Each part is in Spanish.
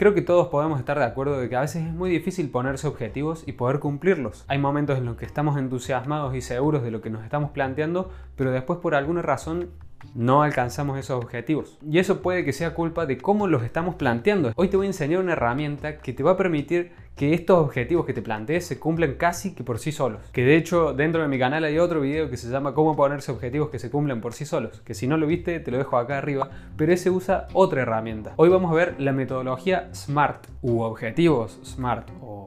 Creo que todos podemos estar de acuerdo de que a veces es muy difícil ponerse objetivos y poder cumplirlos. Hay momentos en los que estamos entusiasmados y seguros de lo que nos estamos planteando, pero después por alguna razón no alcanzamos esos objetivos. Y eso puede que sea culpa de cómo los estamos planteando. Hoy te voy a enseñar una herramienta que te va a permitir que estos objetivos que te plantees se cumplan casi que por sí solos. Que de hecho dentro de mi canal hay otro video que se llama cómo ponerse objetivos que se cumplen por sí solos. Que si no lo viste te lo dejo acá arriba, pero ese usa otra herramienta. Hoy vamos a ver la metodología SMART u objetivos SMART o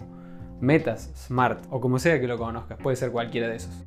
metas SMART o como sea que lo conozcas, puede ser cualquiera de esos.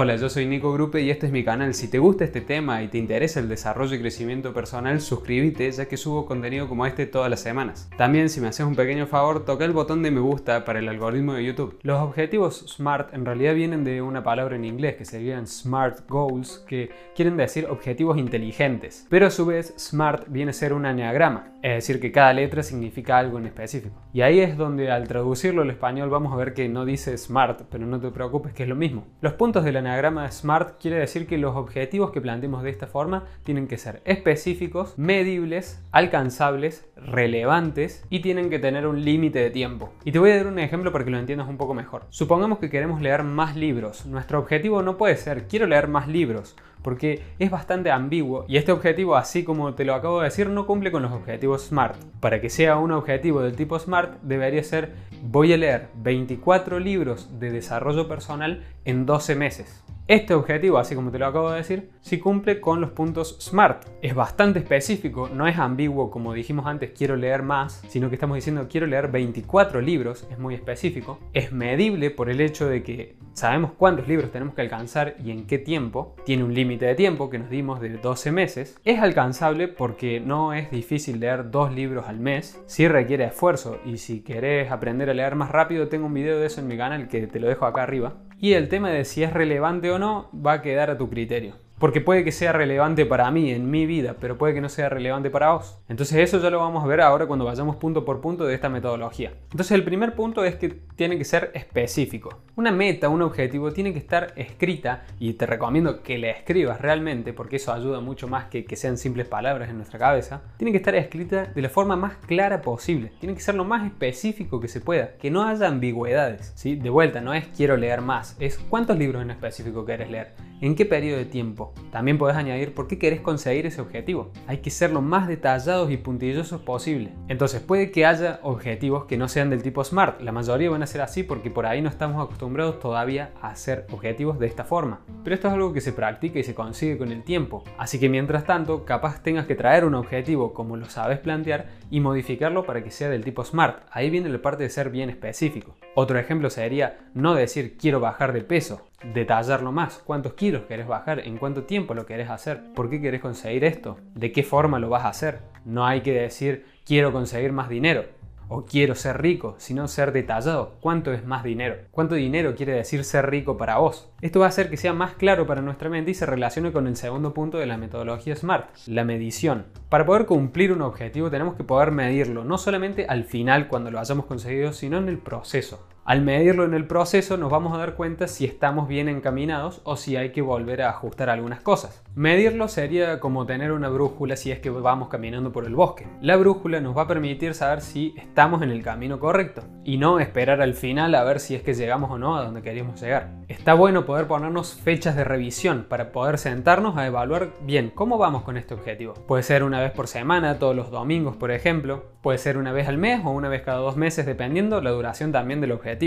Hola, yo soy Nico Grupe y este es mi canal. Si te gusta este tema y te interesa el desarrollo y crecimiento personal, suscríbete ya que subo contenido como este todas las semanas. También, si me haces un pequeño favor, toca el botón de me gusta para el algoritmo de YouTube. Los objetivos SMART en realidad vienen de una palabra en inglés que serían SMART Goals, que quieren decir objetivos inteligentes. Pero a su vez, SMART viene a ser un anagrama, es decir, que cada letra significa algo en específico. Y ahí es donde al traducirlo al español vamos a ver que no dice SMART, pero no te preocupes que es lo mismo. Los puntos del anagrama SMART quiere decir que los objetivos que planteemos de esta forma tienen que ser específicos, medibles, alcanzables, relevantes y tienen que tener un límite de tiempo. Y te voy a dar un ejemplo para que lo entiendas un poco mejor. Supongamos que queremos leer más libros. Nuestro objetivo no puede ser quiero leer más libros porque es bastante ambiguo y este objetivo, así como te lo acabo de decir, no cumple con los objetivos SMART. Para que sea un objetivo del tipo SMART, debería ser voy a leer 24 libros de desarrollo personal en 12 meses. Este objetivo, así como te lo acabo de decir, sí cumple con los puntos SMART. Es bastante específico, no es ambiguo como dijimos antes, quiero leer más, sino que estamos diciendo quiero leer 24 libros, es muy específico. Es medible por el hecho de que sabemos cuántos libros tenemos que alcanzar y en qué tiempo. Tiene un límite de tiempo que nos dimos de 12 meses. Es alcanzable porque no es difícil leer dos libros al mes, sí requiere esfuerzo y si querés aprender a leer más rápido tengo un video de eso en mi canal que te lo dejo acá arriba y el tema de si es relevante o no va a quedar a tu criterio. Porque puede que sea relevante para mí en mi vida, pero puede que no sea relevante para vos. Entonces eso ya lo vamos a ver ahora cuando vayamos punto por punto de esta metodología. Entonces el primer punto es que tiene que ser específico. Una meta, un objetivo tiene que estar escrita y te recomiendo que la escribas realmente porque eso ayuda mucho más que que sean simples palabras en nuestra cabeza. Tiene que estar escrita de la forma más clara posible. Tiene que ser lo más específico que se pueda, que no haya ambigüedades. ¿sí? De vuelta, no es quiero leer más, es cuántos libros en específico quieres leer, en qué periodo de tiempo también puedes añadir por qué querés conseguir ese objetivo. Hay que ser lo más detallados y puntillosos posible. Entonces puede que haya objetivos que no sean del tipo SMART. La mayoría van a ser así porque por ahí no estamos acostumbrados todavía a hacer objetivos de esta forma. Pero esto es algo que se practica y se consigue con el tiempo. Así que mientras tanto, capaz tengas que traer un objetivo como lo sabes plantear y modificarlo para que sea del tipo SMART. Ahí viene la parte de ser bien específico. Otro ejemplo sería no decir quiero bajar de peso, detallarlo más. ¿Cuántos kilos querés bajar? ¿En cuánto tiempo lo querés hacer? ¿Por qué querés conseguir esto? ¿De qué forma lo vas a hacer? No hay que decir quiero conseguir más dinero o quiero ser rico, sino ser detallado. ¿Cuánto es más dinero? ¿Cuánto dinero quiere decir ser rico para vos? Esto va a hacer que sea más claro para nuestra mente y se relacione con el segundo punto de la metodología SMART, la medición. Para poder cumplir un objetivo tenemos que poder medirlo, no solamente al final cuando lo hayamos conseguido, sino en el proceso. Al medirlo en el proceso nos vamos a dar cuenta si estamos bien encaminados o si hay que volver a ajustar algunas cosas. Medirlo sería como tener una brújula si es que vamos caminando por el bosque. La brújula nos va a permitir saber si estamos en el camino correcto y no esperar al final a ver si es que llegamos o no a donde queríamos llegar. Está bueno poder ponernos fechas de revisión para poder sentarnos a evaluar bien cómo vamos con este objetivo. Puede ser una vez por semana, todos los domingos por ejemplo, puede ser una vez al mes o una vez cada dos meses dependiendo la duración también del objetivo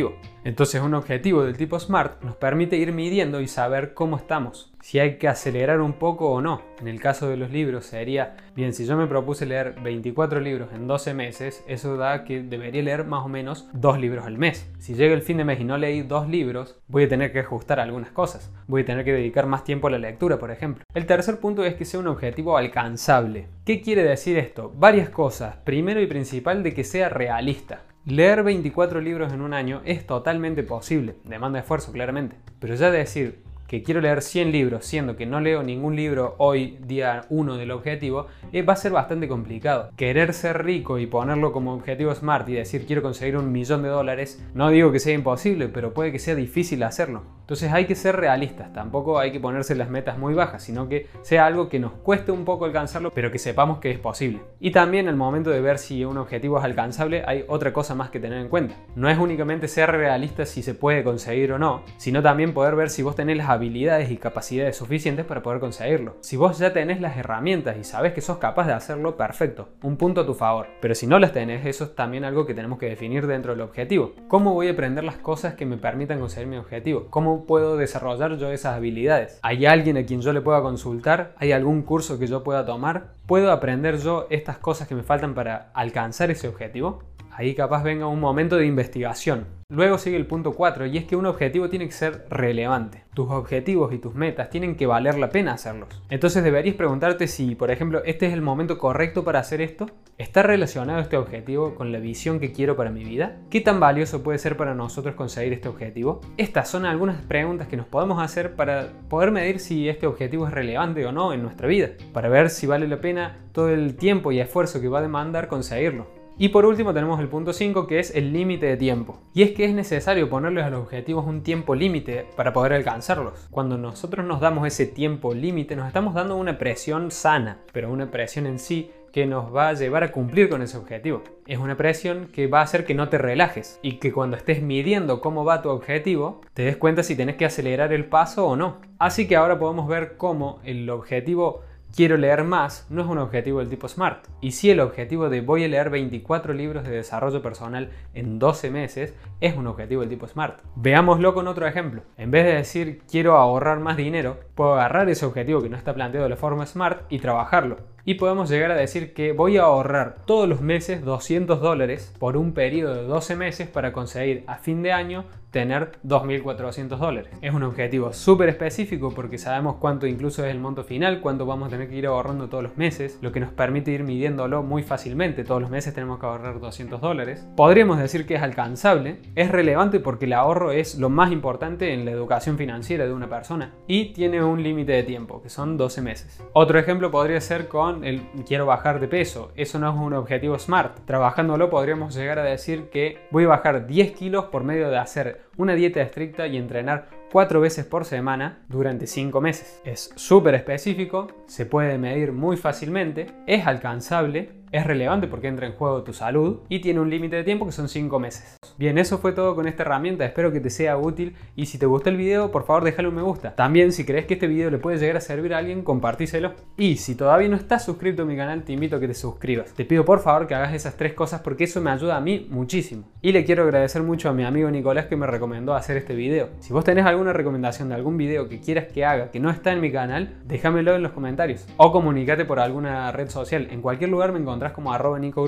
entonces un objetivo del tipo SMART nos permite ir midiendo y saber cómo estamos si hay que acelerar un poco o no. En el caso de los libros sería, bien, si yo me propuse leer 24 libros en 12 meses, eso da que debería leer más o menos dos libros al mes. Si llega el fin de mes y no leí dos libros, voy a tener que ajustar algunas cosas. Voy a tener que dedicar más tiempo a la lectura, por ejemplo. El tercer punto es que sea un objetivo alcanzable. ¿Qué quiere decir esto? Varias cosas. Primero y principal de que sea realista. Leer 24 libros en un año es totalmente posible, demanda esfuerzo claramente, pero ya decir que quiero leer 100 libros, siendo que no leo ningún libro hoy, día 1 del objetivo, eh, va a ser bastante complicado. Querer ser rico y ponerlo como objetivo SMART y decir quiero conseguir un millón de dólares, no digo que sea imposible, pero puede que sea difícil hacerlo. Entonces hay que ser realistas, tampoco hay que ponerse las metas muy bajas, sino que sea algo que nos cueste un poco alcanzarlo, pero que sepamos que es posible. Y también al momento de ver si un objetivo es alcanzable, hay otra cosa más que tener en cuenta. No es únicamente ser realista si se puede conseguir o no, sino también poder ver si vos tenés las habilidades y capacidades suficientes para poder conseguirlo. Si vos ya tenés las herramientas y sabes que sos capaz de hacerlo, perfecto, un punto a tu favor. Pero si no las tenés, eso es también algo que tenemos que definir dentro del objetivo. ¿Cómo voy a aprender las cosas que me permitan conseguir mi objetivo? ¿Cómo puedo desarrollar yo esas habilidades? ¿Hay alguien a quien yo le pueda consultar? ¿Hay algún curso que yo pueda tomar? ¿Puedo aprender yo estas cosas que me faltan para alcanzar ese objetivo? Ahí capaz venga un momento de investigación. Luego sigue el punto 4 y es que un objetivo tiene que ser relevante. Tus objetivos y tus metas tienen que valer la pena hacerlos. Entonces deberías preguntarte si, por ejemplo, este es el momento correcto para hacer esto. ¿Está relacionado este objetivo con la visión que quiero para mi vida? ¿Qué tan valioso puede ser para nosotros conseguir este objetivo? Estas son algunas preguntas que nos podemos hacer para poder medir si este objetivo es relevante o no en nuestra vida, para ver si vale la pena todo el tiempo y esfuerzo que va a demandar conseguirlo. Y por último tenemos el punto 5 que es el límite de tiempo. Y es que es necesario ponerles a los objetivos un tiempo límite para poder alcanzarlos. Cuando nosotros nos damos ese tiempo límite nos estamos dando una presión sana, pero una presión en sí que nos va a llevar a cumplir con ese objetivo. Es una presión que va a hacer que no te relajes y que cuando estés midiendo cómo va tu objetivo, te des cuenta si tenés que acelerar el paso o no. Así que ahora podemos ver cómo el objetivo quiero leer más no es un objetivo del tipo SMART. Y si el objetivo de voy a leer 24 libros de desarrollo personal en 12 meses es un objetivo del tipo SMART. Veámoslo con otro ejemplo. En vez de decir quiero ahorrar más dinero, puedo agarrar ese objetivo que no está planteado de la forma SMART y trabajarlo. Y podemos llegar a decir que voy a ahorrar todos los meses 200 dólares por un periodo de 12 meses para conseguir a fin de año tener 2.400 dólares. Es un objetivo súper específico porque sabemos cuánto incluso es el monto final, cuánto vamos a tener que ir ahorrando todos los meses, lo que nos permite ir midiéndolo muy fácilmente. Todos los meses tenemos que ahorrar 200 dólares. Podríamos decir que es alcanzable, es relevante porque el ahorro es lo más importante en la educación financiera de una persona y tiene un límite de tiempo, que son 12 meses. Otro ejemplo podría ser con el quiero bajar de peso. Eso no es un objetivo SMART. Trabajándolo podríamos llegar a decir que voy a bajar 10 kilos por medio de hacer una dieta estricta y entrenar cuatro veces por semana durante cinco meses. Es súper específico, se puede medir muy fácilmente, es alcanzable es relevante porque entra en juego tu salud y tiene un límite de tiempo que son 5 meses. Bien, eso fue todo con esta herramienta, espero que te sea útil y si te gustó el video, por favor déjale un me gusta. También si crees que este video le puede llegar a servir a alguien, compartíselo. Y si todavía no estás suscrito a mi canal, te invito a que te suscribas. Te pido por favor que hagas esas tres cosas porque eso me ayuda a mí muchísimo. Y le quiero agradecer mucho a mi amigo Nicolás que me recomendó hacer este video. Si vos tenés alguna recomendación de algún video que quieras que haga que no está en mi canal, déjamelo en los comentarios o comunícate por alguna red social. En cualquier lugar me encontrás como arroba Nico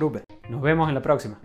Nos vemos en la próxima.